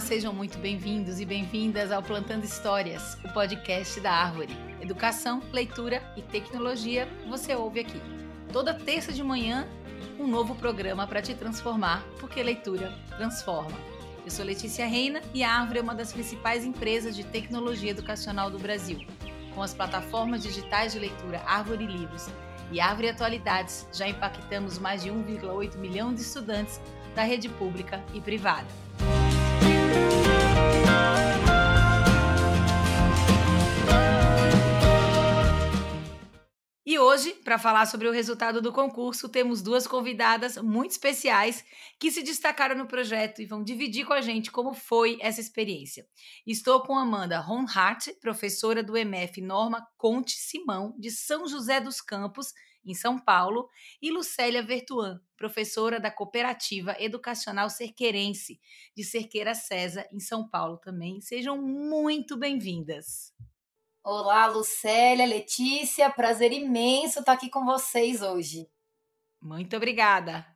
Sejam muito bem-vindos e bem-vindas ao Plantando Histórias, o podcast da Árvore. Educação, leitura e tecnologia você ouve aqui. Toda terça de manhã, um novo programa para te transformar, porque leitura transforma. Eu sou Letícia Reina e a Árvore é uma das principais empresas de tecnologia educacional do Brasil. Com as plataformas digitais de leitura Árvore Livros e Árvore Atualidades, já impactamos mais de 1,8 milhão de estudantes da rede pública e privada. E hoje, para falar sobre o resultado do concurso, temos duas convidadas muito especiais que se destacaram no projeto e vão dividir com a gente como foi essa experiência. Estou com Amanda Ronhart, professora do MF Norma Conte Simão, de São José dos Campos, em São Paulo, e Lucélia Vertuan, professora da Cooperativa Educacional Cerqueirense, de Cerqueira César, em São Paulo também. Sejam muito bem-vindas. Olá, Lucélia, Letícia, prazer imenso estar aqui com vocês hoje. Muito obrigada.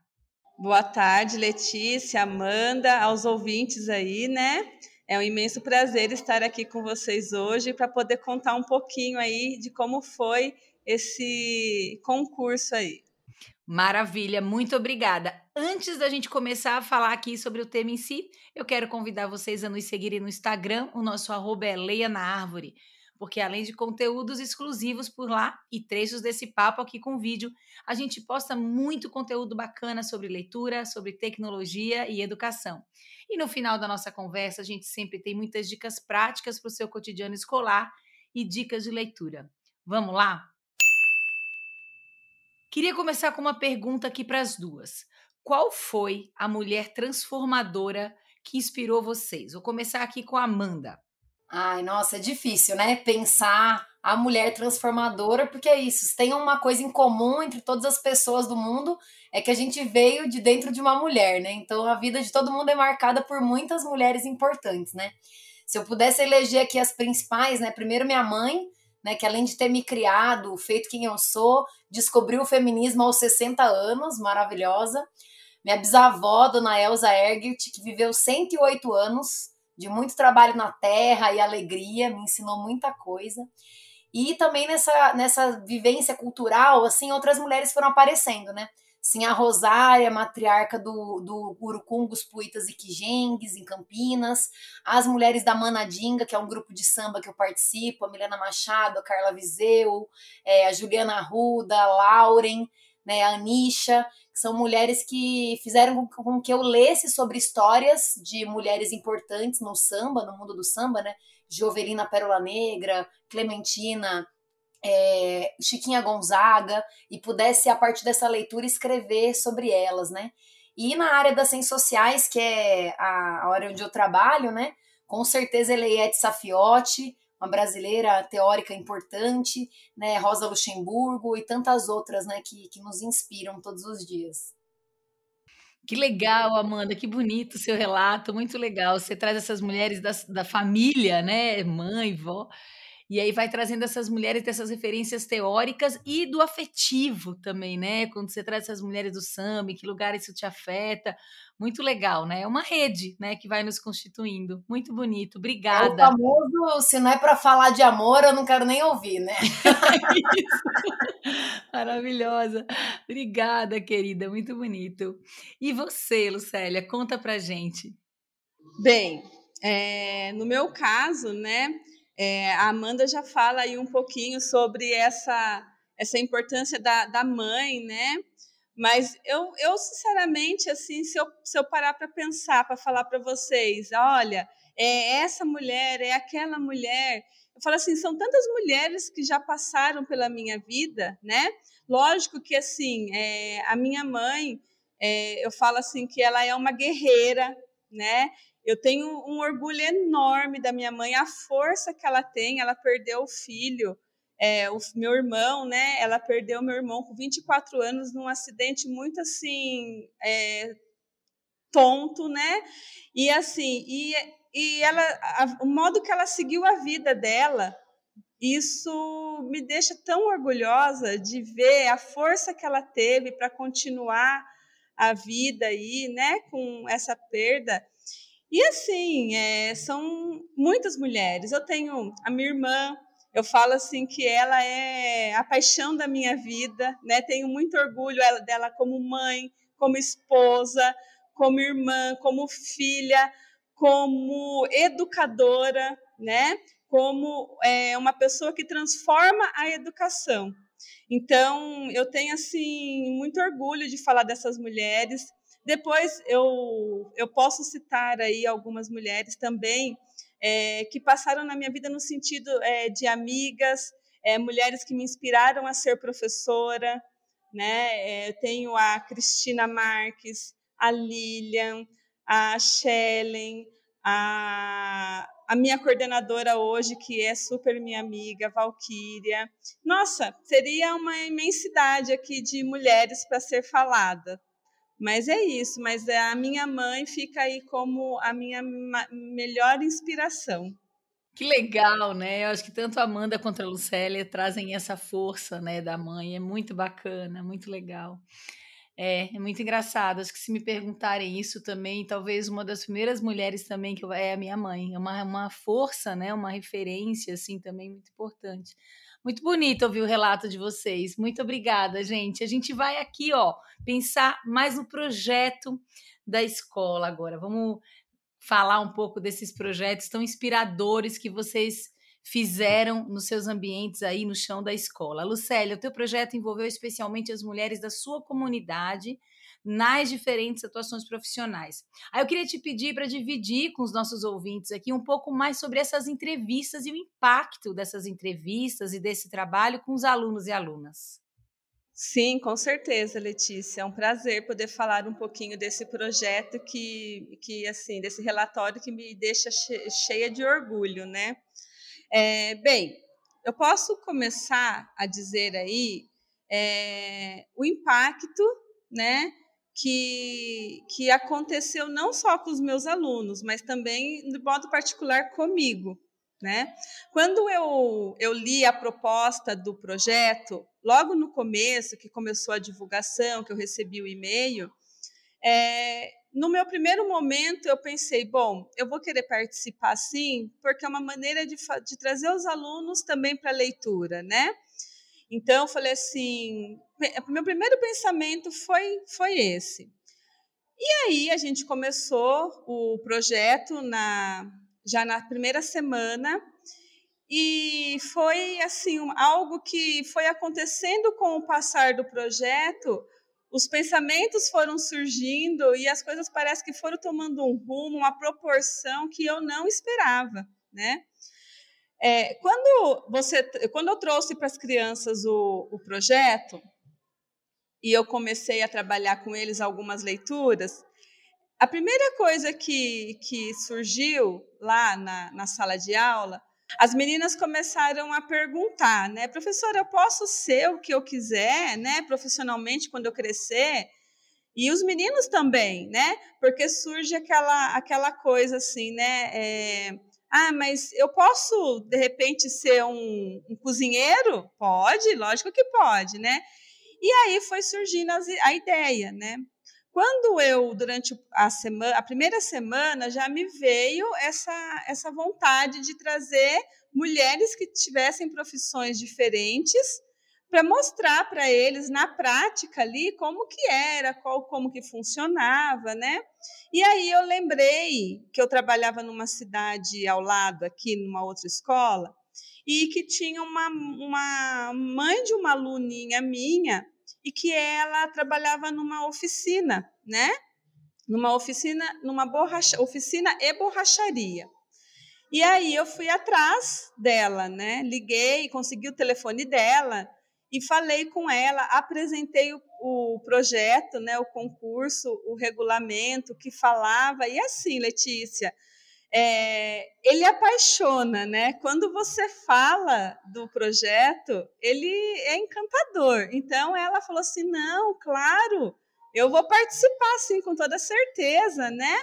Boa tarde, Letícia, Amanda, aos ouvintes aí, né? É um imenso prazer estar aqui com vocês hoje para poder contar um pouquinho aí de como foi esse concurso aí. Maravilha, muito obrigada. Antes da gente começar a falar aqui sobre o tema em si, eu quero convidar vocês a nos seguirem no Instagram. O nosso arroba é Leia na Árvore, porque além de conteúdos exclusivos por lá e trechos desse papo aqui com vídeo, a gente posta muito conteúdo bacana sobre leitura, sobre tecnologia e educação. E no final da nossa conversa, a gente sempre tem muitas dicas práticas para o seu cotidiano escolar e dicas de leitura. Vamos lá? Queria começar com uma pergunta aqui para as duas. Qual foi a mulher transformadora que inspirou vocês? Vou começar aqui com a Amanda. Ai, nossa, é difícil, né? Pensar a mulher transformadora, porque é isso. Tem uma coisa em comum entre todas as pessoas do mundo, é que a gente veio de dentro de uma mulher, né? Então a vida de todo mundo é marcada por muitas mulheres importantes, né? Se eu pudesse eleger aqui as principais, né? Primeiro minha mãe, né, que além de ter me criado, feito quem eu sou, descobriu o feminismo aos 60 anos, maravilhosa. Minha bisavó, dona Elza Ergert, que viveu 108 anos de muito trabalho na terra e alegria, me ensinou muita coisa. E também nessa, nessa vivência cultural, assim, outras mulheres foram aparecendo, né? Sim, a Rosária, matriarca do, do Urucungos, Puitas e Quijengues, em Campinas. As mulheres da Manadinga, que é um grupo de samba que eu participo. A Milena Machado, a Carla Viseu, é, a Juliana Arruda, a Lauren, né, a Anisha, que são mulheres que fizeram com que eu lesse sobre histórias de mulheres importantes no samba, no mundo do samba, né? Jovelina Pérola Negra, Clementina é, Chiquinha Gonzaga e pudesse, a partir dessa leitura, escrever sobre elas, né? E na área das ciências sociais, que é a, área onde eu trabalho, né? Com certeza Eliette Safiotti, uma brasileira teórica importante, né? Rosa Luxemburgo e tantas outras, né? Que, que nos inspiram todos os dias. Que legal, Amanda, que bonito o seu relato, muito legal. Você traz essas mulheres da, da família, né? Mãe, vó e aí vai trazendo essas mulheres dessas referências teóricas e do afetivo também, né? Quando você traz essas mulheres do samba, em que lugar isso te afeta. Muito legal, né? É uma rede, né, que vai nos constituindo. Muito bonito. Obrigada. É o famoso, se não é para falar de amor, eu não quero nem ouvir, né? Maravilhosa. Obrigada, querida. Muito bonito. E você, Lucélia, conta pra gente. Bem, é, no meu caso, né, é, a Amanda já fala aí um pouquinho sobre essa, essa importância da, da mãe, né? Mas eu, eu, sinceramente, assim, se eu, se eu parar para pensar, para falar para vocês, olha, é essa mulher, é aquela mulher. Eu falo assim, são tantas mulheres que já passaram pela minha vida, né? Lógico que, assim, é, a minha mãe, é, eu falo assim, que ela é uma guerreira, né? Eu tenho um orgulho enorme da minha mãe, a força que ela tem. Ela perdeu o filho, é, o meu irmão, né? Ela perdeu meu irmão com 24 anos num acidente muito assim é, tonto, né? E assim, e, e ela, a, o modo que ela seguiu a vida dela, isso me deixa tão orgulhosa de ver a força que ela teve para continuar a vida aí, né? Com essa perda. E assim, é, são muitas mulheres. Eu tenho a minha irmã, eu falo assim que ela é a paixão da minha vida, né? Tenho muito orgulho dela como mãe, como esposa, como irmã, como filha, como educadora, né? Como é, uma pessoa que transforma a educação. Então, eu tenho assim muito orgulho de falar dessas mulheres. Depois eu, eu posso citar aí algumas mulheres também é, que passaram na minha vida no sentido é, de amigas, é, mulheres que me inspiraram a ser professora. Né? É, tenho a Cristina Marques, a Lilian, a Shellen, a, a minha coordenadora hoje, que é super minha amiga, Valquíria. Nossa, seria uma imensidade aqui de mulheres para ser falada. Mas é isso, mas é, a minha mãe fica aí como a minha melhor inspiração. Que legal, né? Eu acho que tanto a Amanda quanto a Lucélia trazem essa força, né, da mãe. É muito bacana, muito legal. É, é muito engraçado. Acho que se me perguntarem isso também, talvez uma das primeiras mulheres também que eu, é a minha mãe. É uma, uma força, né? Uma referência, assim, também muito importante. Muito bonito ouvir o relato de vocês. Muito obrigada, gente. A gente vai aqui, ó, pensar mais no projeto da escola agora. Vamos falar um pouco desses projetos tão inspiradores que vocês fizeram nos seus ambientes aí no chão da escola. Lucélia, o teu projeto envolveu especialmente as mulheres da sua comunidade nas diferentes atuações profissionais. Aí eu queria te pedir para dividir com os nossos ouvintes aqui um pouco mais sobre essas entrevistas e o impacto dessas entrevistas e desse trabalho com os alunos e alunas. Sim, com certeza, Letícia. É um prazer poder falar um pouquinho desse projeto que, que assim, desse relatório que me deixa cheia de orgulho, né? É, bem, eu posso começar a dizer aí é, o impacto, né, que, que aconteceu não só com os meus alunos, mas também, de modo particular, comigo. Né? Quando eu, eu li a proposta do projeto, logo no começo, que começou a divulgação, que eu recebi o e-mail, é, no meu primeiro momento eu pensei, bom, eu vou querer participar sim, porque é uma maneira de, de trazer os alunos também para a leitura, né? Então, eu falei assim: meu primeiro pensamento foi, foi esse. E aí, a gente começou o projeto na, já na primeira semana, e foi assim algo que foi acontecendo com o passar do projeto. Os pensamentos foram surgindo e as coisas parece que foram tomando um rumo, uma proporção que eu não esperava, né? É, quando, você, quando eu trouxe para as crianças o, o projeto, e eu comecei a trabalhar com eles algumas leituras, a primeira coisa que, que surgiu lá na, na sala de aula, as meninas começaram a perguntar, né, professora, eu posso ser o que eu quiser, né, profissionalmente quando eu crescer? E os meninos também, né, porque surge aquela, aquela coisa assim, né, é, ah, mas eu posso, de repente, ser um, um cozinheiro? Pode, lógico que pode, né? E aí foi surgindo a ideia, né? Quando eu, durante a semana, a primeira semana, já me veio essa, essa vontade de trazer mulheres que tivessem profissões diferentes para mostrar para eles na prática ali como que era, qual, como que funcionava, né? E aí eu lembrei que eu trabalhava numa cidade ao lado, aqui numa outra escola, e que tinha uma, uma mãe de uma aluninha minha e que ela trabalhava numa oficina, né? Numa oficina, numa borracha, oficina e borracharia. E aí eu fui atrás dela, né? Liguei, consegui o telefone dela e falei com ela, apresentei o, o, projeto, né, o concurso, o regulamento que falava, e assim, Letícia, é, ele apaixona, né? Quando você fala do projeto, ele é encantador. Então ela falou assim: não, claro, eu vou participar, sim, com toda certeza, né?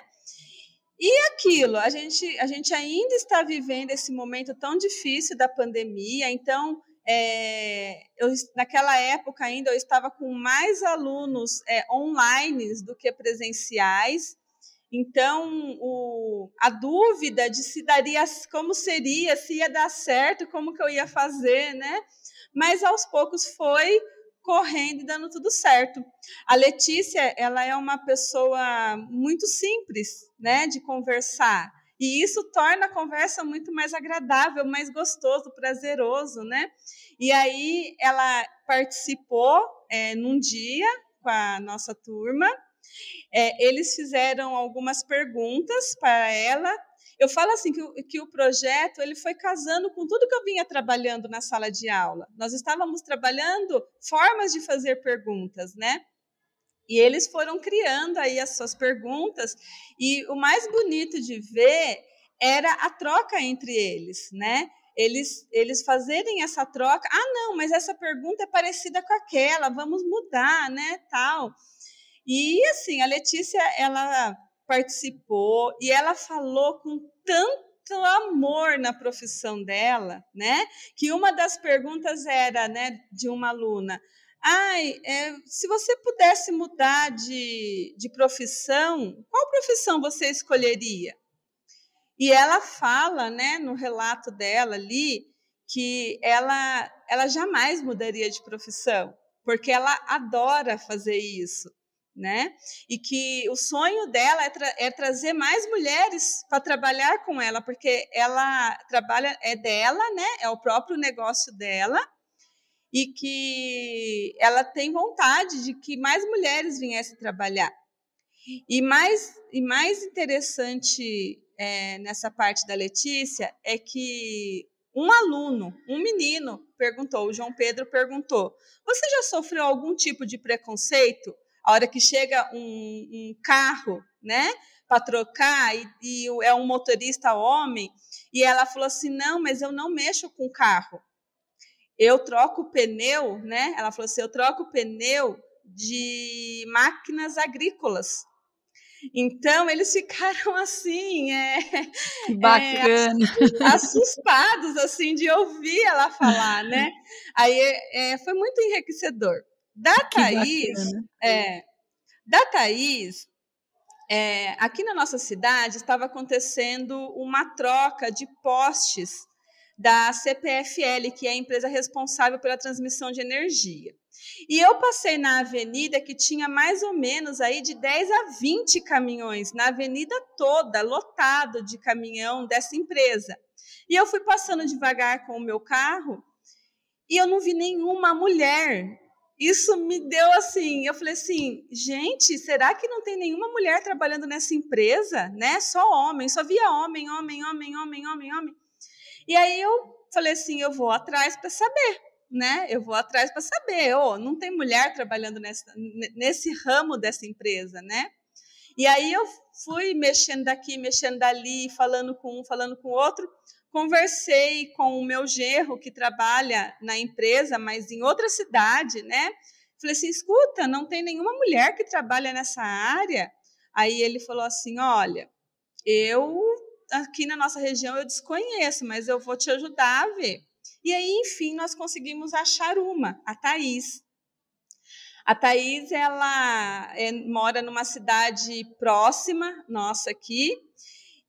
E aquilo, a gente, a gente ainda está vivendo esse momento tão difícil da pandemia, então é, eu, naquela época ainda eu estava com mais alunos é, online do que presenciais. Então, o, a dúvida de se daria, como seria, se ia dar certo, como que eu ia fazer, né? Mas aos poucos foi correndo e dando tudo certo. A Letícia, ela é uma pessoa muito simples, né, de conversar. E isso torna a conversa muito mais agradável, mais gostoso, prazeroso, né? E aí ela participou é, num dia com a nossa turma. É, eles fizeram algumas perguntas para ela. Eu falo assim que que o projeto ele foi casando com tudo que eu vinha trabalhando na sala de aula. Nós estávamos trabalhando formas de fazer perguntas, né? E eles foram criando aí as suas perguntas, e o mais bonito de ver era a troca entre eles, né? Eles, eles fazerem essa troca. Ah, não, mas essa pergunta é parecida com aquela, vamos mudar, né? Tal. E assim, a Letícia, ela participou e ela falou com tanto amor na profissão dela, né? Que uma das perguntas era, né, de uma aluna: Ai, é, se você pudesse mudar de, de profissão, qual profissão você escolheria? E ela fala, né, no relato dela ali, que ela, ela jamais mudaria de profissão, porque ela adora fazer isso, né? E que o sonho dela é, tra é trazer mais mulheres para trabalhar com ela, porque ela trabalha, é dela, né? É o próprio negócio dela, e que ela tem vontade de que mais mulheres viessem trabalhar. E mais, e mais interessante é, nessa parte da Letícia é que um aluno, um menino, perguntou, o João Pedro perguntou: Você já sofreu algum tipo de preconceito? A hora que chega um, um carro, né, para trocar e, e é um motorista homem, e ela falou assim: Não, mas eu não mexo com carro eu troco o pneu, né? Ela falou assim: eu troco o pneu de máquinas agrícolas. Então eles ficaram assim, é, que bacana, é, assustados assim de ouvir ela falar, né? Aí é, foi muito enriquecedor. Da que Thaís, é, da Thaís, é, aqui na nossa cidade estava acontecendo uma troca de postes da CPFL, que é a empresa responsável pela transmissão de energia. E eu passei na avenida que tinha mais ou menos aí de 10 a 20 caminhões, na avenida toda, lotado de caminhão dessa empresa. E eu fui passando devagar com o meu carro e eu não vi nenhuma mulher. Isso me deu assim, eu falei assim, gente, será que não tem nenhuma mulher trabalhando nessa empresa, né? Só homem, só via homem, homem, homem, homem, homem, homem. E aí eu falei assim, eu vou atrás para saber, né? Eu vou atrás para saber, oh, não tem mulher trabalhando nesse, nesse ramo dessa empresa, né? E aí eu fui mexendo daqui, mexendo dali, falando com um, falando com outro. Conversei com o meu gerro que trabalha na empresa, mas em outra cidade, né? Falei assim, escuta, não tem nenhuma mulher que trabalha nessa área. Aí ele falou assim, olha, eu aqui na nossa região eu desconheço, mas eu vou te ajudar a ver. E aí, enfim, nós conseguimos achar uma, a Thaís. A Thaís, ela é, mora numa cidade próxima, nossa aqui,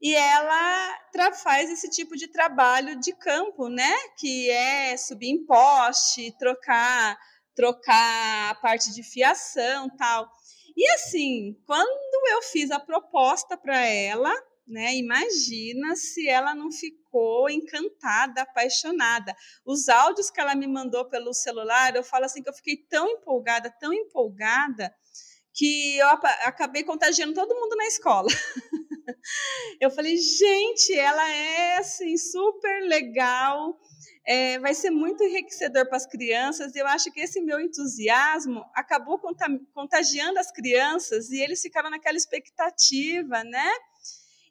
e ela faz esse tipo de trabalho de campo, né? Que é subir em poste, trocar, trocar a parte de fiação tal. E assim, quando eu fiz a proposta para ela, né? Imagina se ela não ficou encantada, apaixonada. Os áudios que ela me mandou pelo celular, eu falo assim que eu fiquei tão empolgada, tão empolgada, que eu acabei contagiando todo mundo na escola. eu falei, gente, ela é assim super legal. É, vai ser muito enriquecedor para as crianças. Eu acho que esse meu entusiasmo acabou contagiando as crianças e eles ficaram naquela expectativa, né?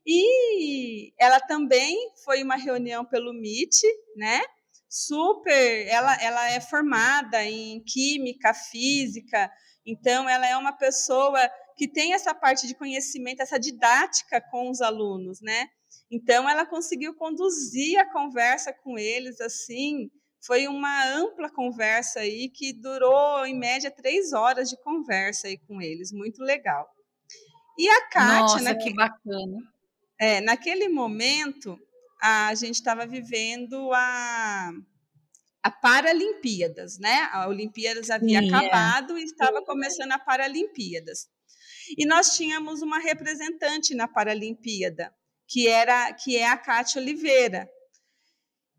E ela também foi uma reunião pelo MIT, né? Super, ela, ela é formada em química, física, então ela é uma pessoa que tem essa parte de conhecimento, essa didática com os alunos, né? Então ela conseguiu conduzir a conversa com eles assim, foi uma ampla conversa aí que durou em média três horas de conversa aí com eles, muito legal. E a Kátia. Nossa, naquele, que bacana. É, naquele momento, a gente estava vivendo a, a Paralimpíadas, né? A Olimpíadas havia é. acabado e estava começando a Paralimpíadas. E nós tínhamos uma representante na Paralimpíada, que era que é a Kátia Oliveira.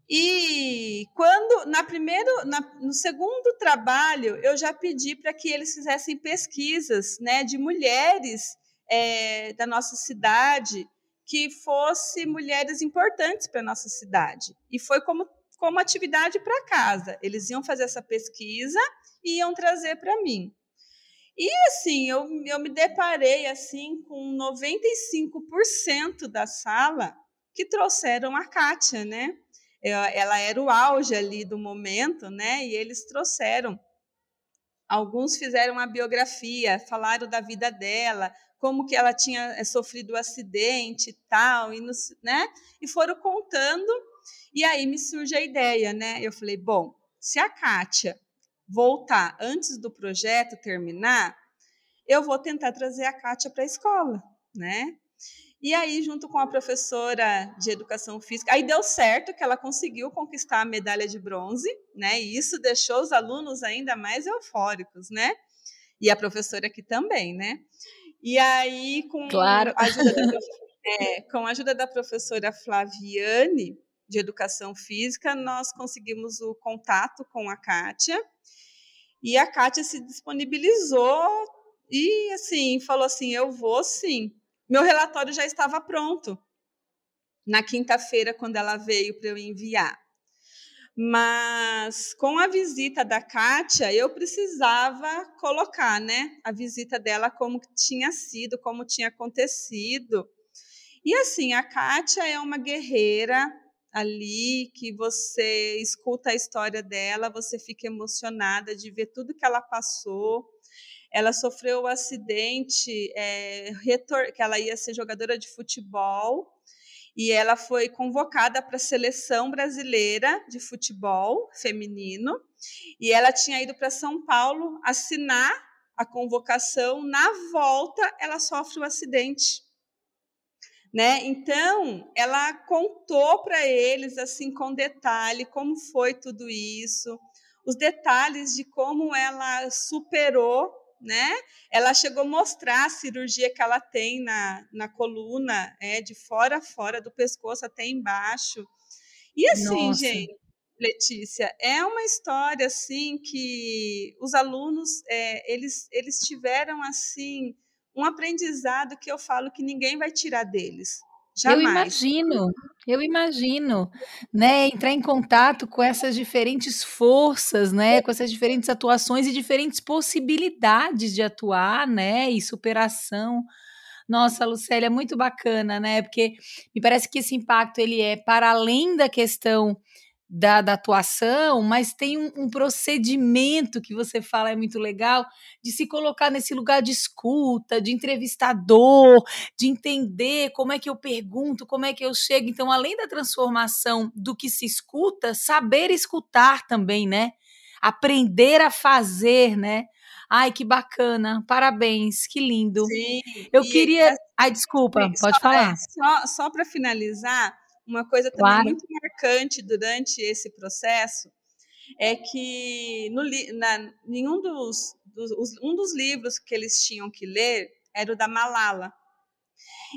E quando na primeiro, na, no segundo trabalho, eu já pedi para que eles fizessem pesquisas, né, de mulheres é, da nossa cidade que fosse mulheres importantes para nossa cidade. E foi como como atividade para casa. Eles iam fazer essa pesquisa e iam trazer para mim. E assim, eu, eu me deparei assim com 95% da sala que trouxeram a Kátia, né? Ela era o auge ali do momento, né? E eles trouxeram. Alguns fizeram a biografia, falaram da vida dela, como que ela tinha eh, sofrido um acidente e tal, e, né? e foram contando. E aí me surge a ideia, né? Eu falei, bom, se a Kátia voltar antes do projeto terminar, eu vou tentar trazer a Kátia para a escola, né? E aí, junto com a professora de educação física, aí deu certo que ela conseguiu conquistar a medalha de bronze, né? E isso deixou os alunos ainda mais eufóricos, né? E a professora aqui também, né? E aí, com, claro. a, ajuda da, é, com a ajuda da professora Flaviane, de Educação Física, nós conseguimos o contato com a Kátia, e a Kátia se disponibilizou e, assim, falou assim, eu vou sim. Meu relatório já estava pronto na quinta-feira, quando ela veio para eu enviar. Mas com a visita da Kátia, eu precisava colocar né, a visita dela como tinha sido, como tinha acontecido. E assim, a Kátia é uma guerreira ali que você escuta a história dela, você fica emocionada de ver tudo que ela passou. Ela sofreu o um acidente, é, que ela ia ser jogadora de futebol e ela foi convocada para a seleção brasileira de futebol feminino e ela tinha ido para São Paulo assinar a convocação. Na volta, ela sofre um acidente. Né? Então, ela contou para eles assim com detalhe como foi tudo isso, os detalhes de como ela superou né? Ela chegou a mostrar a cirurgia que ela tem na, na coluna, é, de fora a fora do pescoço até embaixo. E assim, Nossa. gente, Letícia, é uma história assim que os alunos é, eles, eles tiveram assim um aprendizado que eu falo que ninguém vai tirar deles. Jamais. Eu imagino, eu imagino, né, entrar em contato com essas diferentes forças, né, com essas diferentes atuações e diferentes possibilidades de atuar, né, e superação. Nossa, Lucélia, muito bacana, né? Porque me parece que esse impacto ele é para além da questão da, da atuação, mas tem um, um, procedimento que você fala é muito legal de se colocar nesse lugar de escuta, de entrevistador, de entender como é que eu pergunto, como é que eu chego. Então, além da transformação do que se escuta, saber escutar também, né? Aprender a fazer, né? Ai, que bacana, parabéns, que lindo. Sim, eu queria. Ai, desculpa, pode só, falar. É, só, só para finalizar, uma coisa também claro. muito marcante durante esse processo é que no, na, nenhum dos, dos, um dos livros que eles tinham que ler era o da Malala.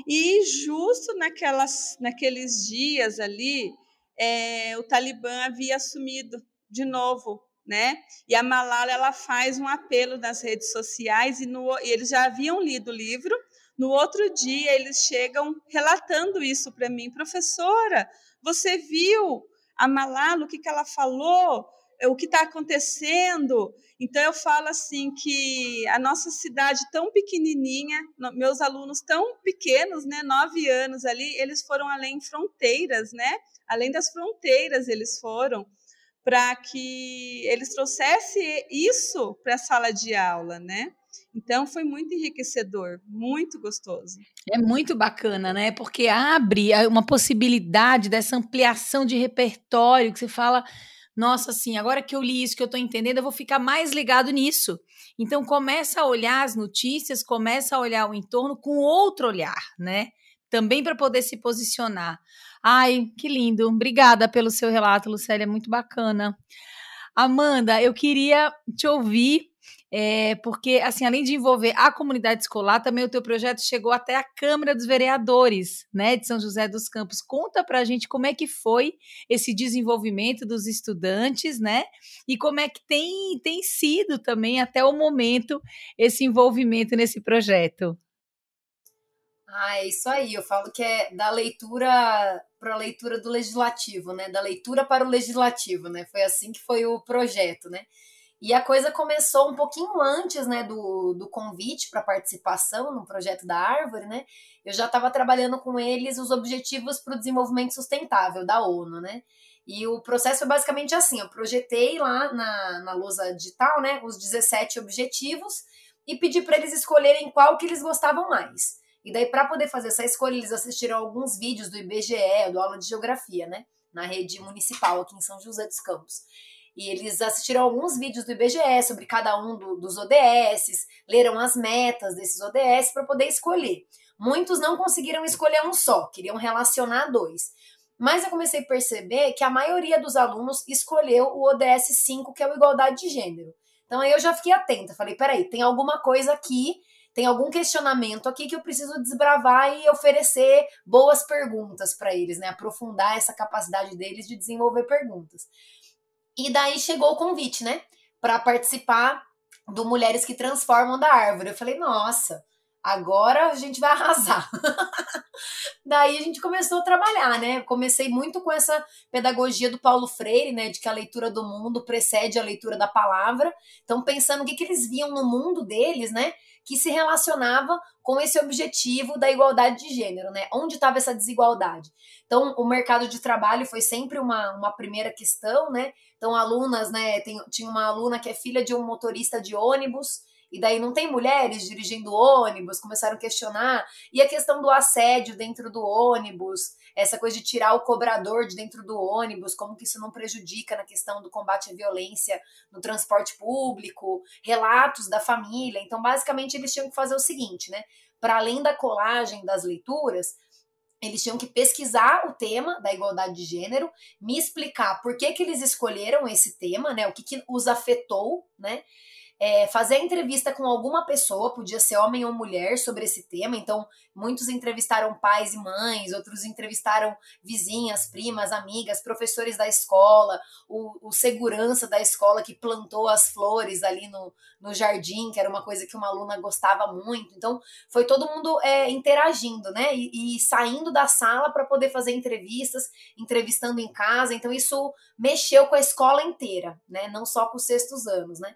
E justo naquelas, naqueles dias ali, é, o Talibã havia assumido de novo, né? E a Malala ela faz um apelo nas redes sociais e, no, e eles já haviam lido o livro no outro dia, eles chegam relatando isso para mim. Professora, você viu a Malala, o que, que ela falou? O que está acontecendo? Então, eu falo assim que a nossa cidade tão pequenininha, meus alunos tão pequenos, né, nove anos ali, eles foram além fronteiras, né? Além das fronteiras, eles foram para que eles trouxessem isso para a sala de aula, né? Então foi muito enriquecedor, muito gostoso. É muito bacana, né? Porque abre uma possibilidade dessa ampliação de repertório que você fala, nossa, assim, agora que eu li isso, que eu estou entendendo, eu vou ficar mais ligado nisso. Então, começa a olhar as notícias, começa a olhar o entorno com outro olhar, né? Também para poder se posicionar. Ai, que lindo. Obrigada pelo seu relato, Lucélia, muito bacana. Amanda, eu queria te ouvir é, porque, assim, além de envolver a comunidade escolar, também o teu projeto chegou até a Câmara dos Vereadores, né, de São José dos Campos. Conta para a gente como é que foi esse desenvolvimento dos estudantes, né, e como é que tem, tem sido também, até o momento, esse envolvimento nesse projeto. Ah, é isso aí. Eu falo que é da leitura para a leitura do legislativo, né? Da leitura para o legislativo, né? Foi assim que foi o projeto, né? E a coisa começou um pouquinho antes, né, do, do convite para participação no projeto da Árvore, né? Eu já estava trabalhando com eles os objetivos para o desenvolvimento sustentável da ONU, né? E o processo é basicamente assim: eu projetei lá na, na lousa digital, né, os 17 objetivos e pedi para eles escolherem qual que eles gostavam mais. E daí, para poder fazer essa escolha, eles assistiram alguns vídeos do IBGE, do aula de geografia, né? Na rede municipal aqui em São José dos Campos. E eles assistiram alguns vídeos do IBGE sobre cada um do, dos ODS, leram as metas desses ODS para poder escolher. Muitos não conseguiram escolher um só, queriam relacionar dois. Mas eu comecei a perceber que a maioria dos alunos escolheu o ODS 5, que é o igualdade de gênero. Então aí eu já fiquei atenta, falei, peraí, tem alguma coisa aqui, tem algum questionamento aqui que eu preciso desbravar e oferecer boas perguntas para eles, né? Aprofundar essa capacidade deles de desenvolver perguntas. E daí chegou o convite, né? Para participar do Mulheres que Transformam da Árvore. Eu falei, nossa, agora a gente vai arrasar. Daí a gente começou a trabalhar, né? Comecei muito com essa pedagogia do Paulo Freire, né? De que a leitura do mundo precede a leitura da palavra. Então, pensando o que, que eles viam no mundo deles, né? Que se relacionava com esse objetivo da igualdade de gênero, né? Onde estava essa desigualdade? Então, o mercado de trabalho foi sempre uma, uma primeira questão, né? Então, alunas, né? Tem, tinha uma aluna que é filha de um motorista de ônibus e daí não tem mulheres dirigindo ônibus, começaram a questionar. E a questão do assédio dentro do ônibus, essa coisa de tirar o cobrador de dentro do ônibus, como que isso não prejudica na questão do combate à violência no transporte público, relatos da família. Então, basicamente, eles tinham que fazer o seguinte, né? Para além da colagem das leituras, eles tinham que pesquisar o tema da igualdade de gênero, me explicar por que, que eles escolheram esse tema, né? O que, que os afetou, né? É, fazer entrevista com alguma pessoa, podia ser homem ou mulher, sobre esse tema. Então, muitos entrevistaram pais e mães, outros entrevistaram vizinhas, primas, amigas, professores da escola, o, o segurança da escola que plantou as flores ali no, no jardim, que era uma coisa que uma aluna gostava muito. Então, foi todo mundo é, interagindo, né? E, e saindo da sala para poder fazer entrevistas, entrevistando em casa. Então, isso mexeu com a escola inteira, né? Não só com os sextos anos, né?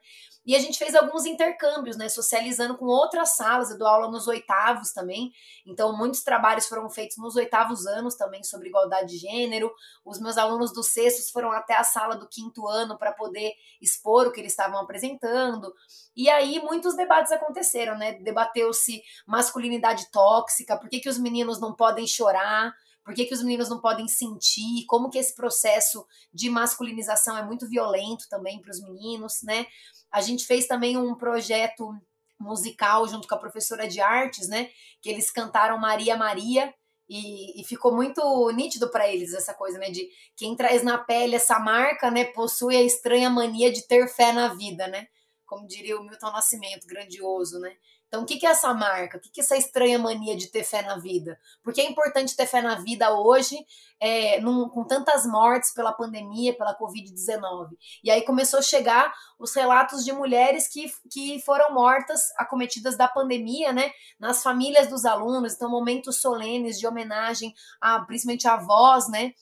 E a gente fez alguns intercâmbios, né? Socializando com outras salas. Eu dou aula nos oitavos também. Então, muitos trabalhos foram feitos nos oitavos anos também sobre igualdade de gênero. Os meus alunos dos sextos foram até a sala do quinto ano para poder expor o que eles estavam apresentando. E aí, muitos debates aconteceram, né? Debateu-se masculinidade tóxica, por que, que os meninos não podem chorar. Por que, que os meninos não podem sentir? Como que esse processo de masculinização é muito violento também para os meninos, né? A gente fez também um projeto musical junto com a professora de artes, né? Que eles cantaram Maria Maria e, e ficou muito nítido para eles essa coisa, né? De quem traz na pele essa marca, né? Possui a estranha mania de ter fé na vida, né? Como diria o Milton Nascimento, grandioso, né? Então, o que, é essa marca? O que, é essa estranha mania de ter fé na vida? Porque é importante ter fé na vida hoje, é, num, com tantas mortes pela pandemia, pela Covid-19. E aí começou a chegar os relatos de mulheres que, que foram mortas, acometidas da pandemia, né? Nas famílias dos alunos. Então, momentos solenes de homenagem a, principalmente a avós, né?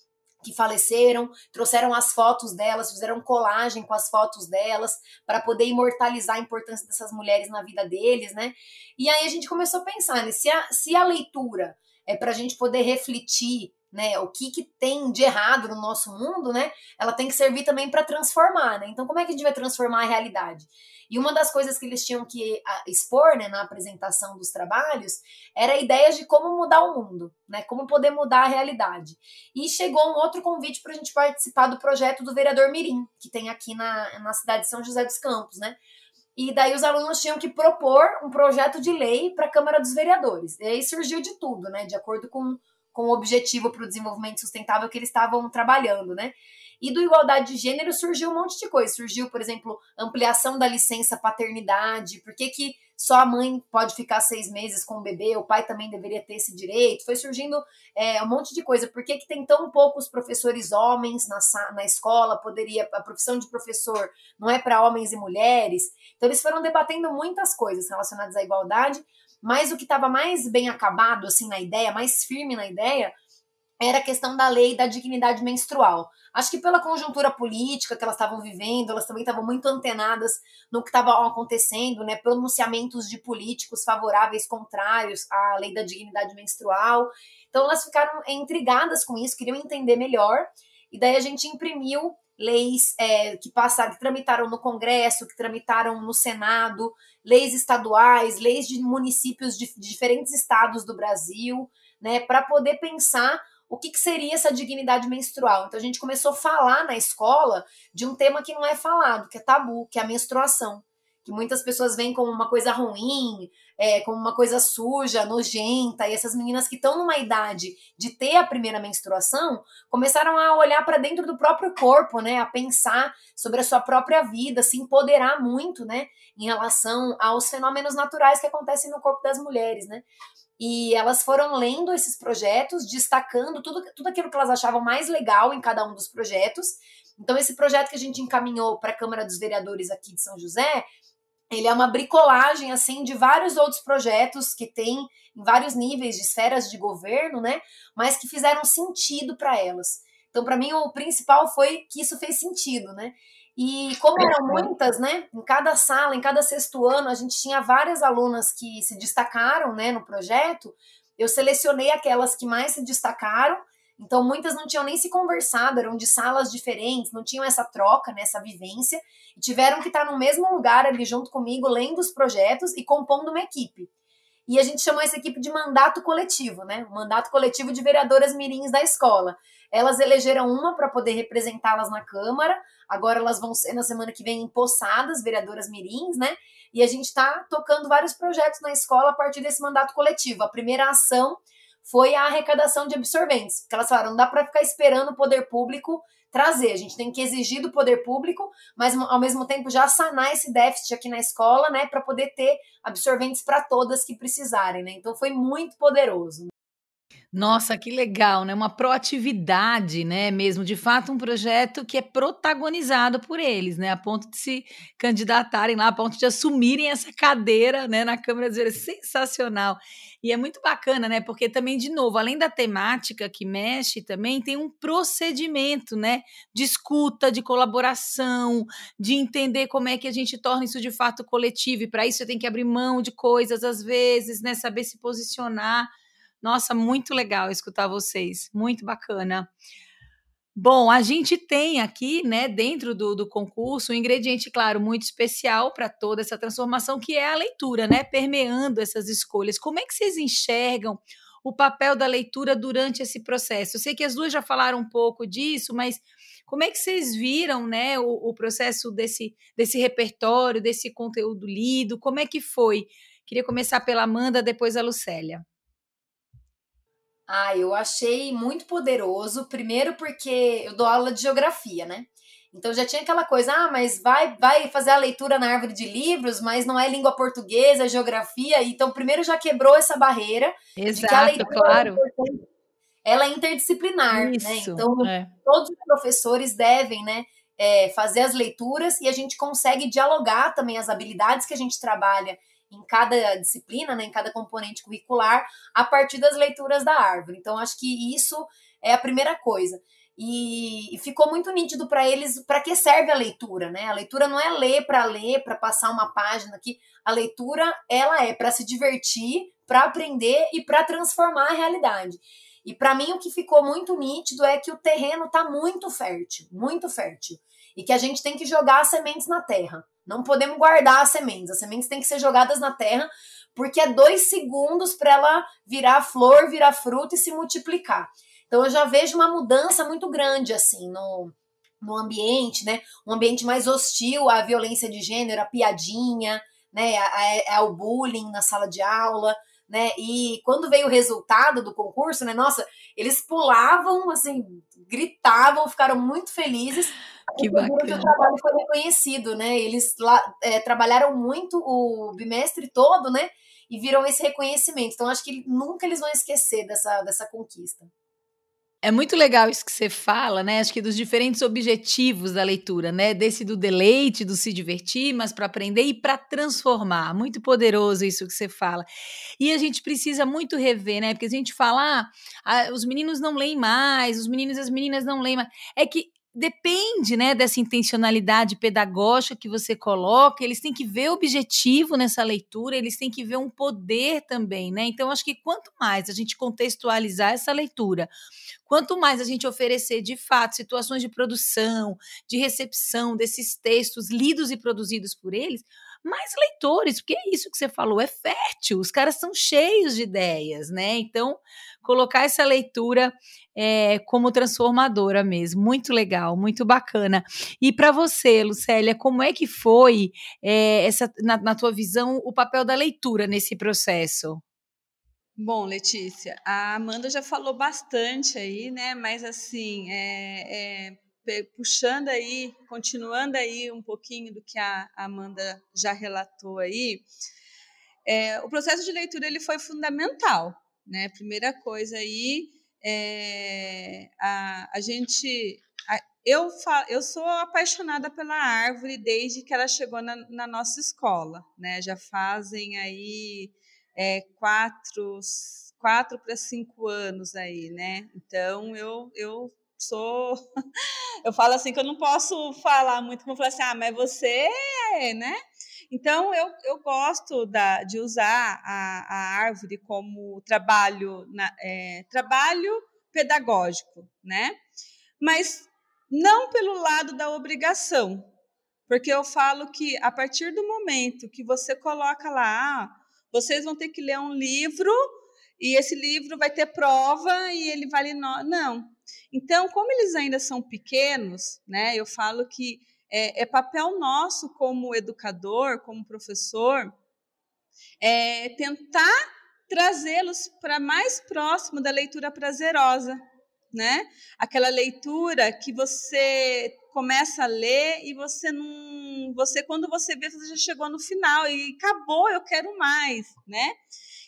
Que faleceram, trouxeram as fotos delas, fizeram colagem com as fotos delas para poder imortalizar a importância dessas mulheres na vida deles, né? E aí a gente começou a pensar, né, se, a, se a leitura é para a gente poder refletir né, o que, que tem de errado no nosso mundo, né, ela tem que servir também para transformar, né? Então, como é que a gente vai transformar a realidade? E uma das coisas que eles tinham que expor né, na apresentação dos trabalhos era a ideia de como mudar o mundo, né, como poder mudar a realidade. E chegou um outro convite para a gente participar do projeto do vereador Mirim, que tem aqui na, na cidade de São José dos Campos, né? E daí os alunos tinham que propor um projeto de lei para a Câmara dos Vereadores. E aí surgiu de tudo, né? De acordo com, com o objetivo para o desenvolvimento sustentável que eles estavam trabalhando, né? E do igualdade de gênero surgiu um monte de coisa. Surgiu, por exemplo, ampliação da licença paternidade. Por que, que só a mãe pode ficar seis meses com o bebê? O pai também deveria ter esse direito. Foi surgindo é, um monte de coisa. Por que, que tem tão poucos professores homens na, na escola? Poderia a profissão de professor não é para homens e mulheres? Então eles foram debatendo muitas coisas relacionadas à igualdade. Mas o que estava mais bem acabado assim na ideia, mais firme na ideia, era a questão da lei da dignidade menstrual. Acho que pela conjuntura política que elas estavam vivendo, elas também estavam muito antenadas no que estava acontecendo, né? Pronunciamentos de políticos favoráveis, contrários à lei da dignidade menstrual. Então elas ficaram intrigadas com isso, queriam entender melhor. E daí a gente imprimiu leis é, que passaram, que tramitaram no Congresso, que tramitaram no Senado, leis estaduais, leis de municípios de, de diferentes estados do Brasil, né? Para poder pensar o que, que, seria essa dignidade menstrual. Então a gente começou a falar na escola de um tema que não é falado, que é tabu, que é a menstruação. Que muitas pessoas veem como uma coisa ruim, é, como uma coisa suja, nojenta, e essas meninas que estão numa idade de ter a primeira menstruação começaram a olhar para dentro do próprio corpo, né? A pensar sobre a sua própria vida, se empoderar muito, né? Em relação aos fenômenos naturais que acontecem no corpo das mulheres, né? E elas foram lendo esses projetos, destacando tudo, tudo aquilo que elas achavam mais legal em cada um dos projetos. Então, esse projeto que a gente encaminhou para a Câmara dos Vereadores aqui de São José, ele é uma bricolagem assim de vários outros projetos que tem em vários níveis de esferas de governo, né? Mas que fizeram sentido para elas. Então, para mim, o principal foi que isso fez sentido, né? E como eram muitas, né? Em cada sala, em cada sexto ano, a gente tinha várias alunas que se destacaram, né, no projeto. Eu selecionei aquelas que mais se destacaram. Então, muitas não tinham nem se conversado, eram de salas diferentes, não tinham essa troca, né, essa vivência, e tiveram que estar no mesmo lugar ali junto comigo, lendo os projetos e compondo uma equipe. E a gente chamou essa equipe de mandato coletivo, né? O mandato coletivo de vereadoras mirins da escola. Elas elegeram uma para poder representá-las na Câmara, agora elas vão ser na semana que vem empossadas, vereadoras mirins, né? E a gente está tocando vários projetos na escola a partir desse mandato coletivo. A primeira ação foi a arrecadação de absorventes, porque elas falaram, não dá para ficar esperando o poder público trazer. A gente tem que exigir do poder público, mas ao mesmo tempo já sanar esse déficit aqui na escola, né, para poder ter absorventes para todas que precisarem, né? Então foi muito poderoso. Nossa, que legal, né? Uma proatividade, né? Mesmo, de fato, um projeto que é protagonizado por eles, né? A ponto de se candidatarem lá, a ponto de assumirem essa cadeira, né? Na Câmara de Vereadores. Sensacional. E é muito bacana, né? Porque também, de novo, além da temática que mexe, também tem um procedimento, né? De escuta, de colaboração, de entender como é que a gente torna isso de fato coletivo. E para isso você tem que abrir mão de coisas, às vezes, né? Saber se posicionar. Nossa, muito legal escutar vocês, muito bacana. Bom, a gente tem aqui, né, dentro do, do concurso, um ingrediente, claro, muito especial para toda essa transformação, que é a leitura, né, permeando essas escolhas. Como é que vocês enxergam o papel da leitura durante esse processo? Eu sei que as duas já falaram um pouco disso, mas como é que vocês viram, né, o, o processo desse, desse repertório, desse conteúdo lido? Como é que foi? Queria começar pela Amanda, depois a Lucélia. Ah, eu achei muito poderoso. Primeiro porque eu dou aula de geografia, né? Então já tinha aquela coisa, ah, mas vai, vai fazer a leitura na árvore de livros, mas não é língua portuguesa, é geografia. Então primeiro já quebrou essa barreira Exato, de que a leitura claro. ela é interdisciplinar, né? Isso, né? Então é. todos os professores devem, né? É, fazer as leituras e a gente consegue dialogar também as habilidades que a gente trabalha em cada disciplina, né, em cada componente curricular, a partir das leituras da árvore. Então, acho que isso é a primeira coisa. E, e ficou muito nítido para eles para que serve a leitura, né? A leitura não é ler para ler, para passar uma página aqui. A leitura, ela é para se divertir, para aprender e para transformar a realidade. E para mim o que ficou muito nítido é que o terreno está muito fértil, muito fértil, e que a gente tem que jogar as sementes na terra. Não podemos guardar as sementes, as sementes têm que ser jogadas na terra, porque é dois segundos para ela virar flor, virar fruta e se multiplicar. Então eu já vejo uma mudança muito grande assim no, no ambiente, né? Um ambiente mais hostil à violência de gênero, à piadinha, né? Ao bullying na sala de aula, né? E quando veio o resultado do concurso, né? Nossa, eles pulavam, assim, gritavam, ficaram muito felizes. Que bacana. o trabalho foi reconhecido, né? Eles lá é, trabalharam muito o bimestre todo, né? E viram esse reconhecimento. Então, acho que nunca eles vão esquecer dessa, dessa conquista. É muito legal isso que você fala, né? Acho que dos diferentes objetivos da leitura, né? Desse do deleite, do se divertir, mas para aprender e para transformar. Muito poderoso isso que você fala. E a gente precisa muito rever, né? Porque a gente fala, ah, os meninos não leem mais, os meninos e as meninas não leem mais. É que depende, né, dessa intencionalidade pedagógica que você coloca, eles têm que ver objetivo nessa leitura, eles têm que ver um poder também, né? Então, acho que quanto mais a gente contextualizar essa leitura, quanto mais a gente oferecer de fato situações de produção, de recepção desses textos lidos e produzidos por eles, mais leitores, porque é isso que você falou, é fértil, os caras são cheios de ideias, né? Então, colocar essa leitura é, como transformadora mesmo, muito legal, muito bacana. E para você, Lucélia, como é que foi é, essa, na, na tua visão, o papel da leitura nesse processo? Bom, Letícia, a Amanda já falou bastante aí, né? Mas assim, é, é puxando aí, continuando aí um pouquinho do que a Amanda já relatou aí, é, o processo de leitura ele foi fundamental, né? Primeira coisa aí, é, a, a gente, a, eu, fa, eu sou apaixonada pela árvore desde que ela chegou na, na nossa escola, né? Já fazem aí é, quatro, quatro para cinco anos aí, né? Então eu, eu sou. Eu falo assim que eu não posso falar muito, como falar assim, ah, mas você é, né? Então, eu, eu gosto da, de usar a, a árvore como trabalho, na, é, trabalho pedagógico, né? Mas não pelo lado da obrigação, porque eu falo que a partir do momento que você coloca lá, ah, vocês vão ter que ler um livro e esse livro vai ter prova e ele vale no... não. Então, como eles ainda são pequenos, né, eu falo que é, é papel nosso como educador, como professor, é tentar trazê-los para mais próximo da leitura prazerosa, né? Aquela leitura que você começa a ler e você não, você quando você vê você já chegou no final e acabou, eu quero mais, né?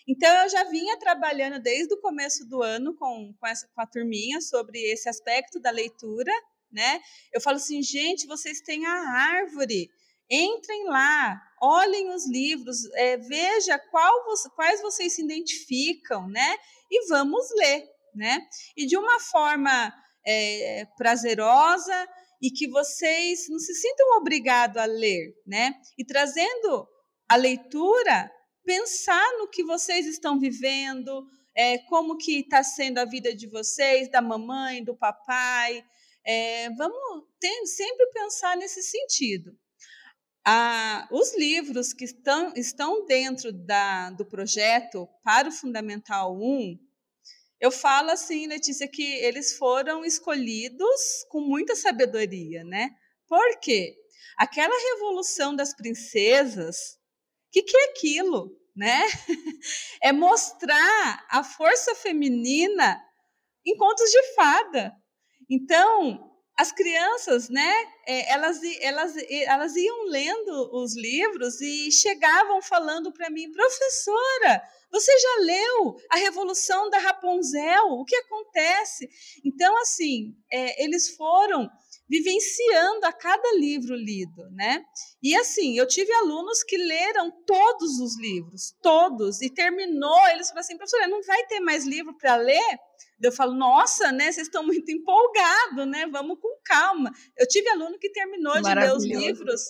Então, eu já vinha trabalhando desde o começo do ano com, com, essa, com a turminha sobre esse aspecto da leitura, né? Eu falo assim, gente, vocês têm a árvore, entrem lá, olhem os livros, é, veja qual, quais vocês se identificam, né? E vamos ler, né? E de uma forma é, prazerosa e que vocês não se sintam obrigados a ler, né? E trazendo a leitura pensar no que vocês estão vivendo, é, como que está sendo a vida de vocês, da mamãe, do papai. É, vamos sempre pensar nesse sentido. Ah, os livros que estão, estão dentro da, do projeto para o Fundamental 1, eu falo assim, Letícia, que eles foram escolhidos com muita sabedoria, né? Por quê? Aquela revolução das princesas, o que, que é aquilo? Né? É mostrar a força feminina em contos de fada. Então, as crianças, né, é, elas, elas, elas iam lendo os livros e chegavam falando para mim, professora, você já leu a Revolução da Rapunzel? O que acontece? Então, assim, é, eles foram vivenciando a cada livro lido, né? E assim, eu tive alunos que leram todos os livros, todos, e terminou, eles falaram assim, professora, não vai ter mais livro para ler? Eu falo, nossa, né, vocês estão muito empolgados, né? Vamos com calma. Eu tive aluno que terminou de ler os livros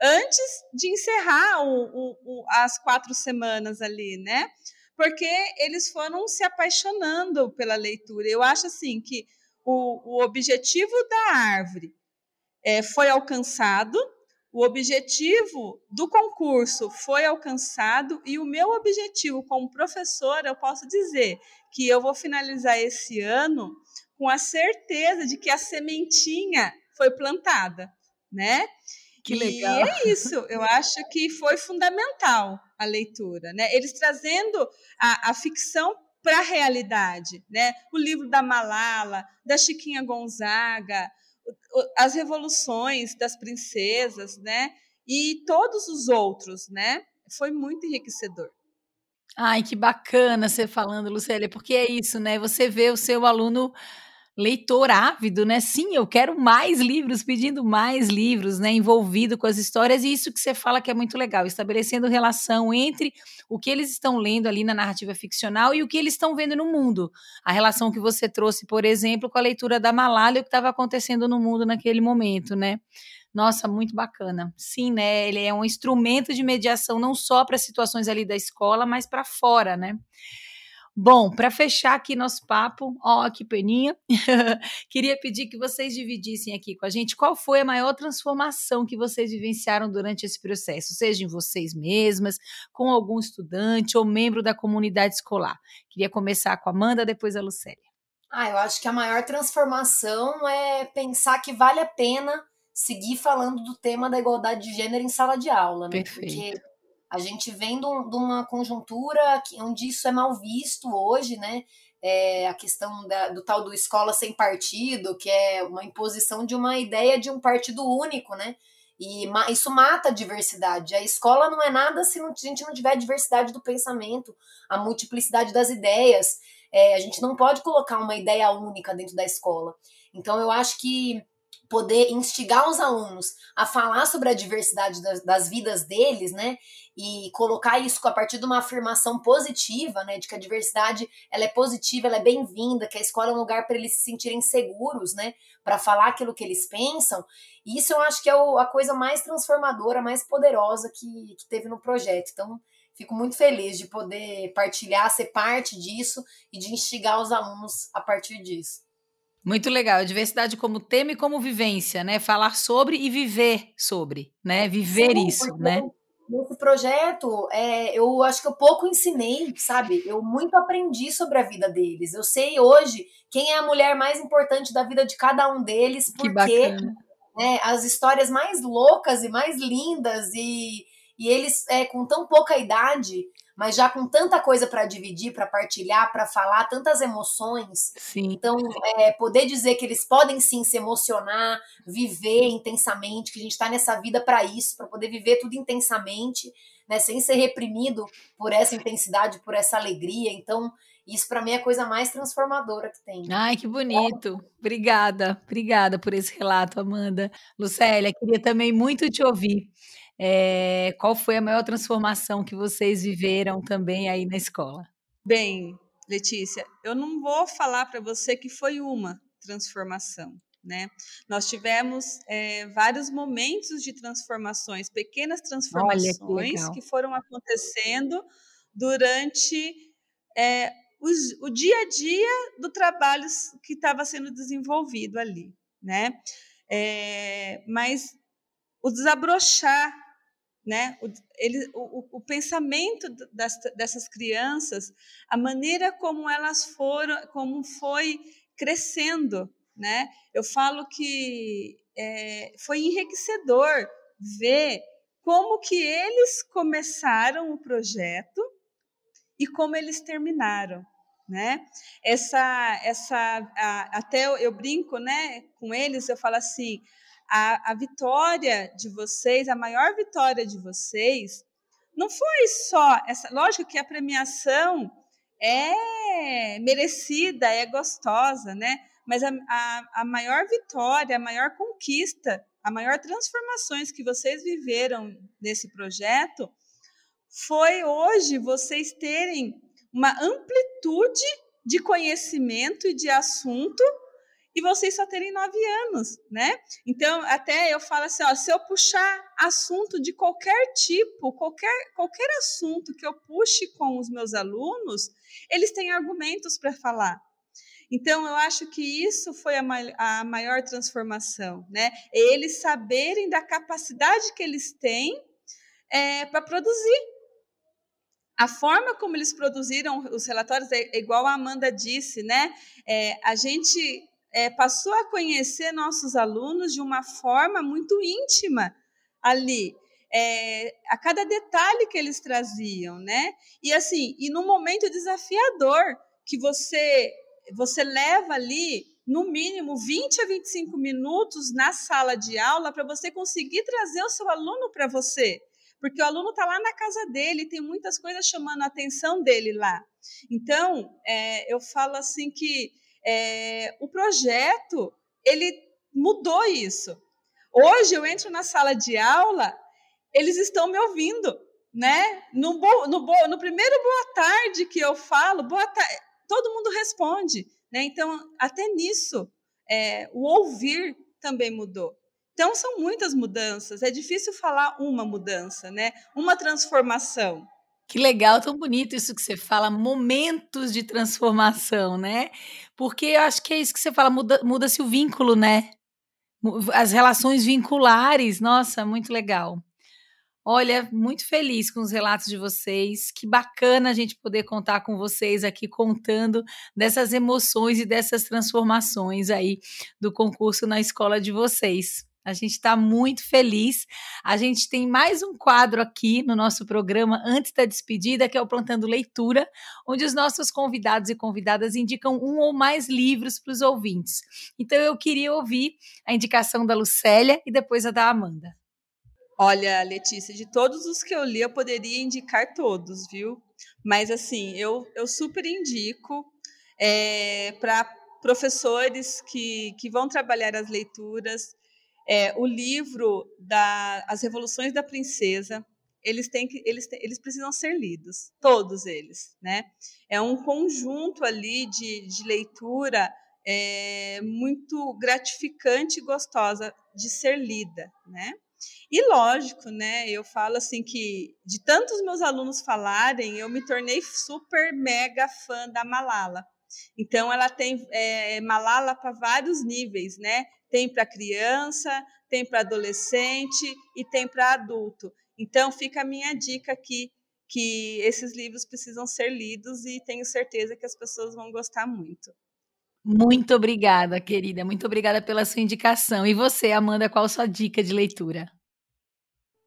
antes de encerrar o, o, o, as quatro semanas ali, né? porque eles foram se apaixonando pela leitura. Eu acho assim que o, o objetivo da árvore é, foi alcançado, o objetivo do concurso foi alcançado e o meu objetivo como professora, eu posso dizer que eu vou finalizar esse ano com a certeza de que a sementinha foi plantada, né? Que legal. E é isso, eu acho que foi fundamental a leitura, né? Eles trazendo a, a ficção para a realidade, né? O livro da Malala, da Chiquinha Gonzaga, as revoluções das princesas, né? E todos os outros, né? Foi muito enriquecedor. Ai, que bacana você falando, Lucélia, porque é isso, né? Você vê o seu aluno leitor ávido, né? Sim, eu quero mais livros, pedindo mais livros, né? Envolvido com as histórias, e isso que você fala que é muito legal, estabelecendo relação entre o que eles estão lendo ali na narrativa ficcional e o que eles estão vendo no mundo. A relação que você trouxe, por exemplo, com a leitura da Malala e o que estava acontecendo no mundo naquele momento, né? Nossa, muito bacana. Sim, né? Ele é um instrumento de mediação não só para situações ali da escola, mas para fora, né? Bom, para fechar aqui nosso papo, ó, que peninha, queria pedir que vocês dividissem aqui com a gente qual foi a maior transformação que vocês vivenciaram durante esse processo, seja em vocês mesmas, com algum estudante ou membro da comunidade escolar. Queria começar com a Amanda, depois a Lucélia. Ah, eu acho que a maior transformação é pensar que vale a pena seguir falando do tema da igualdade de gênero em sala de aula, né? Perfeito. Porque a gente vem de, uma conjuntura onde isso é mal visto hoje, né? É a questão da, do tal do escola sem partido, que é uma imposição de uma ideia de um partido único, né? E isso mata a diversidade. A escola não é nada se a gente não tiver diversidade do pensamento, a multiplicidade das ideias. É, a gente não pode colocar uma ideia única dentro da escola. Então, eu acho que poder instigar os alunos a falar sobre a diversidade das, das, vidas deles, né? E colocar isso a partir de uma afirmação positiva, né? De que a diversidade ela é positiva, ela é bem-vinda, que a escola é um lugar para eles se sentirem seguros, né? Para falar aquilo que eles pensam. E isso eu acho que é o, a coisa mais transformadora, mais poderosa que, que teve no projeto. Então, fico muito feliz de poder partilhar, ser parte disso e de instigar os alunos a partir disso. Muito legal, diversidade como tema e como vivência, né? Falar sobre e viver sobre, né? Viver Sim, isso, né? Nesse projeto, é, eu acho que eu pouco ensinei, sabe? Eu muito aprendi sobre a vida deles. Eu sei hoje quem é a mulher mais importante da vida de cada um deles, porque né, as histórias mais loucas e mais lindas e, e eles é, com tão pouca idade mas já com tanta coisa para dividir, para partilhar, para falar, tantas emoções. Sim. Então, é, poder dizer que eles podem sim se emocionar, viver intensamente, que a gente está nessa vida para isso, para poder viver tudo intensamente, né, sem ser reprimido por essa intensidade, por essa alegria. Então, isso para mim é a coisa mais transformadora que tem. Ai, que bonito. Obrigada, obrigada por esse relato, Amanda. Lucélia, queria também muito te ouvir. É, qual foi a maior transformação que vocês viveram também aí na escola? Bem, Letícia, eu não vou falar para você que foi uma transformação. Né? Nós tivemos é, vários momentos de transformações, pequenas transformações que, que, foram acontecendo durante é, os, o dia a dia do trabalho que estava sendo desenvolvido ali. Né? É, mas o desabrochar né? O, ele, o, o pensamento das, dessas crianças, a maneira como elas foram, como foi crescendo, né? Eu falo que é, foi enriquecedor ver como que eles começaram o projeto e como eles terminaram, né? Essa, essa, a, até eu, eu brinco, né, com eles, eu falo assim, a, a vitória de vocês, a maior vitória de vocês, não foi só essa. Lógico que a premiação é merecida, é gostosa, né? Mas a, a, a maior vitória, a maior conquista, a maior transformações que vocês viveram nesse projeto foi hoje vocês terem uma amplitude de conhecimento e de assunto e vocês só terem nove anos, né? Então, até eu falo assim, ó, se eu puxar assunto de qualquer tipo, qualquer, qualquer assunto que eu puxe com os meus alunos, eles têm argumentos para falar. Então, eu acho que isso foi a, a maior transformação, né? Eles saberem da capacidade que eles têm é, para produzir. A forma como eles produziram os relatórios é igual a Amanda disse, né? É, a gente é, passou a conhecer nossos alunos de uma forma muito íntima ali. É, a cada detalhe que eles traziam, né? E assim, e num momento desafiador que você você leva ali no mínimo 20 a 25 minutos na sala de aula para você conseguir trazer o seu aluno para você. Porque o aluno está lá na casa dele, tem muitas coisas chamando a atenção dele lá. Então, é, eu falo assim que é, o projeto, ele mudou isso. Hoje eu entro na sala de aula, eles estão me ouvindo, né? No, no, no primeiro boa tarde que eu falo, boa tarde, todo mundo responde. Né? Então, até nisso, é, o ouvir também mudou. Então, são muitas mudanças. É difícil falar uma mudança, né? uma transformação. Que legal, tão bonito isso que você fala, momentos de transformação, né? Porque eu acho que é isso que você fala, muda-se muda o vínculo, né? As relações vinculares, nossa, muito legal. Olha, muito feliz com os relatos de vocês. Que bacana a gente poder contar com vocês aqui contando dessas emoções e dessas transformações aí do concurso na escola de vocês. A gente está muito feliz. A gente tem mais um quadro aqui no nosso programa antes da despedida, que é o Plantando Leitura, onde os nossos convidados e convidadas indicam um ou mais livros para os ouvintes. Então eu queria ouvir a indicação da Lucélia e depois a da Amanda. Olha, Letícia, de todos os que eu li, eu poderia indicar todos, viu? Mas, assim, eu, eu super indico é, para professores que, que vão trabalhar as leituras. É, o livro da As Revoluções da Princesa, eles têm que eles, eles precisam ser lidos, todos eles, né? É um conjunto ali de, de leitura é, muito gratificante e gostosa de ser lida, né? E lógico, né? Eu falo assim que de tantos meus alunos falarem, eu me tornei super mega fã da Malala. Então ela tem é, Malala para vários níveis, né? Tem para criança, tem para adolescente e tem para adulto. Então fica a minha dica aqui que esses livros precisam ser lidos e tenho certeza que as pessoas vão gostar muito. Muito obrigada, querida. Muito obrigada pela sua indicação. E você, Amanda, qual a sua dica de leitura?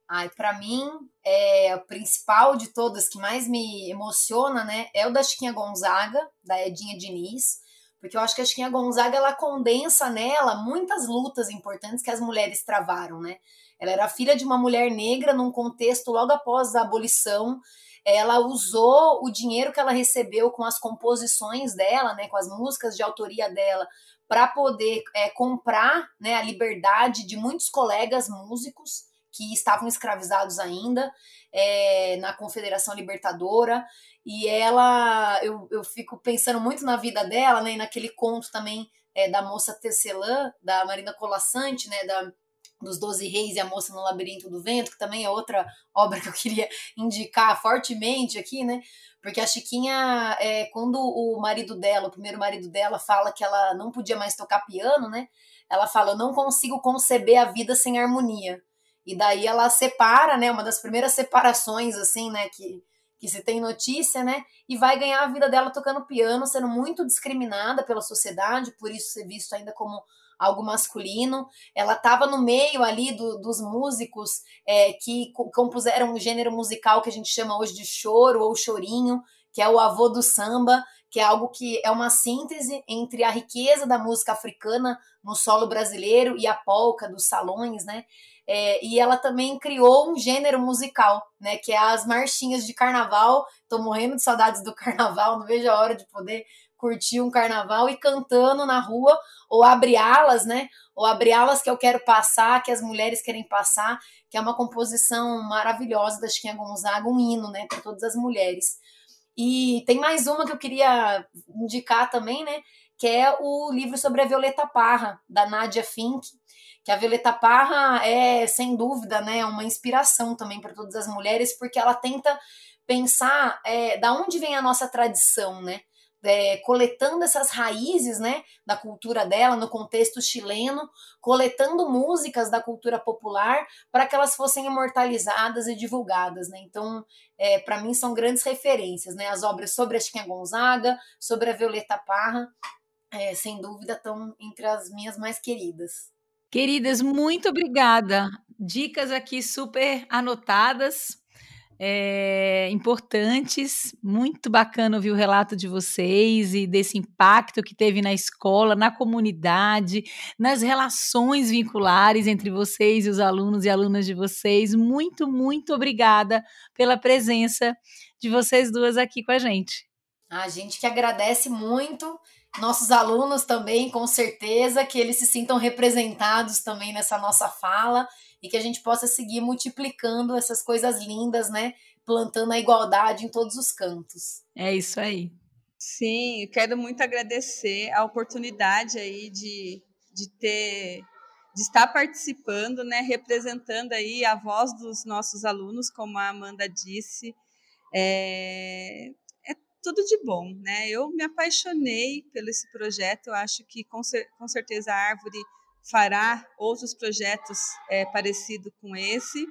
Ai, para mim, é, o principal de todas que mais me emociona, né, é o da Chiquinha Gonzaga, da Edinha Diniz, porque eu acho que a Chiquinha Gonzaga ela condensa nela muitas lutas importantes que as mulheres travaram, né? Ela era filha de uma mulher negra num contexto logo após a abolição. Ela usou o dinheiro que ela recebeu com as composições dela, né, com as músicas de autoria dela, para poder é, comprar né, a liberdade de muitos colegas músicos que estavam escravizados ainda é, na Confederação Libertadora. E ela, eu, eu fico pensando muito na vida dela, né, e naquele conto também é, da moça Tecelã, da Marina Colassante, né, da dos Doze Reis e a Moça no Labirinto do Vento, que também é outra obra que eu queria indicar fortemente aqui, né? Porque a Chiquinha, é, quando o marido dela, o primeiro marido dela, fala que ela não podia mais tocar piano, né? Ela fala: Eu não consigo conceber a vida sem harmonia. E daí ela separa, né? Uma das primeiras separações, assim, né? Que, que se tem notícia, né? E vai ganhar a vida dela tocando piano, sendo muito discriminada pela sociedade, por isso ser visto ainda como algo masculino. Ela estava no meio ali do, dos músicos é, que compuseram um gênero musical que a gente chama hoje de choro ou chorinho, que é o avô do samba, que é algo que é uma síntese entre a riqueza da música africana no solo brasileiro e a polca dos salões, né? É, e ela também criou um gênero musical, né? Que é as marchinhas de carnaval. Tô morrendo de saudades do carnaval, não vejo a hora de poder curtir um carnaval e cantando na rua, ou abre alas, né? Ou abre alas que eu quero passar, que as mulheres querem passar, que é uma composição maravilhosa da Chiquinha Gonzaga, um hino, né, para todas as mulheres. E tem mais uma que eu queria indicar também, né? Que é o livro sobre a Violeta Parra, da Nadia Fink, que a Violeta Parra é, sem dúvida, né, uma inspiração também para todas as mulheres, porque ela tenta pensar é, da onde vem a nossa tradição, né? É, coletando essas raízes né, da cultura dela no contexto chileno, coletando músicas da cultura popular para que elas fossem imortalizadas e divulgadas. Né? Então, é, para mim, são grandes referências. Né? As obras sobre a Chiquinha Gonzaga, sobre a Violeta Parra, é, sem dúvida, estão entre as minhas mais queridas. Queridas, muito obrigada. Dicas aqui super anotadas, é, importantes. Muito bacana ouvir o relato de vocês e desse impacto que teve na escola, na comunidade, nas relações vinculares entre vocês e os alunos e alunas de vocês. Muito, muito obrigada pela presença de vocês duas aqui com a gente. A gente que agradece muito nossos alunos também, com certeza, que eles se sintam representados também nessa nossa fala e que a gente possa seguir multiplicando essas coisas lindas, né? Plantando a igualdade em todos os cantos. É isso aí. Sim, eu quero muito agradecer a oportunidade aí de, de ter de estar participando, né, representando aí a voz dos nossos alunos, como a Amanda disse. É, tudo de bom, né? Eu me apaixonei pelo esse projeto, eu acho que com, cer com certeza a Árvore fará outros projetos é, parecidos com esse.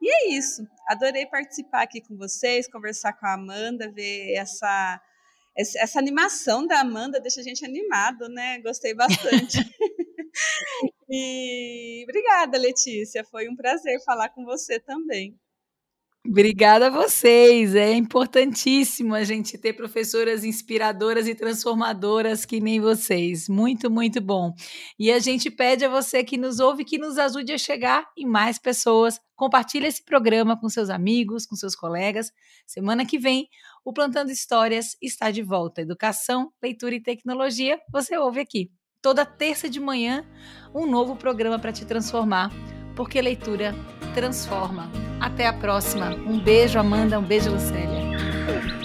E é isso, adorei participar aqui com vocês, conversar com a Amanda, ver essa, essa animação da Amanda, deixa a gente animado, né? Gostei bastante. e obrigada, Letícia, foi um prazer falar com você também. Obrigada a vocês. É importantíssimo a gente ter professoras inspiradoras e transformadoras que nem vocês. Muito, muito bom. E a gente pede a você que nos ouve que nos ajude a chegar em mais pessoas. Compartilhe esse programa com seus amigos, com seus colegas. Semana que vem, o Plantando Histórias está de volta. Educação, leitura e tecnologia, você ouve aqui. Toda terça de manhã, um novo programa para te transformar, porque leitura transforma. Até a próxima. Um beijo, Amanda. Um beijo, Lucélia.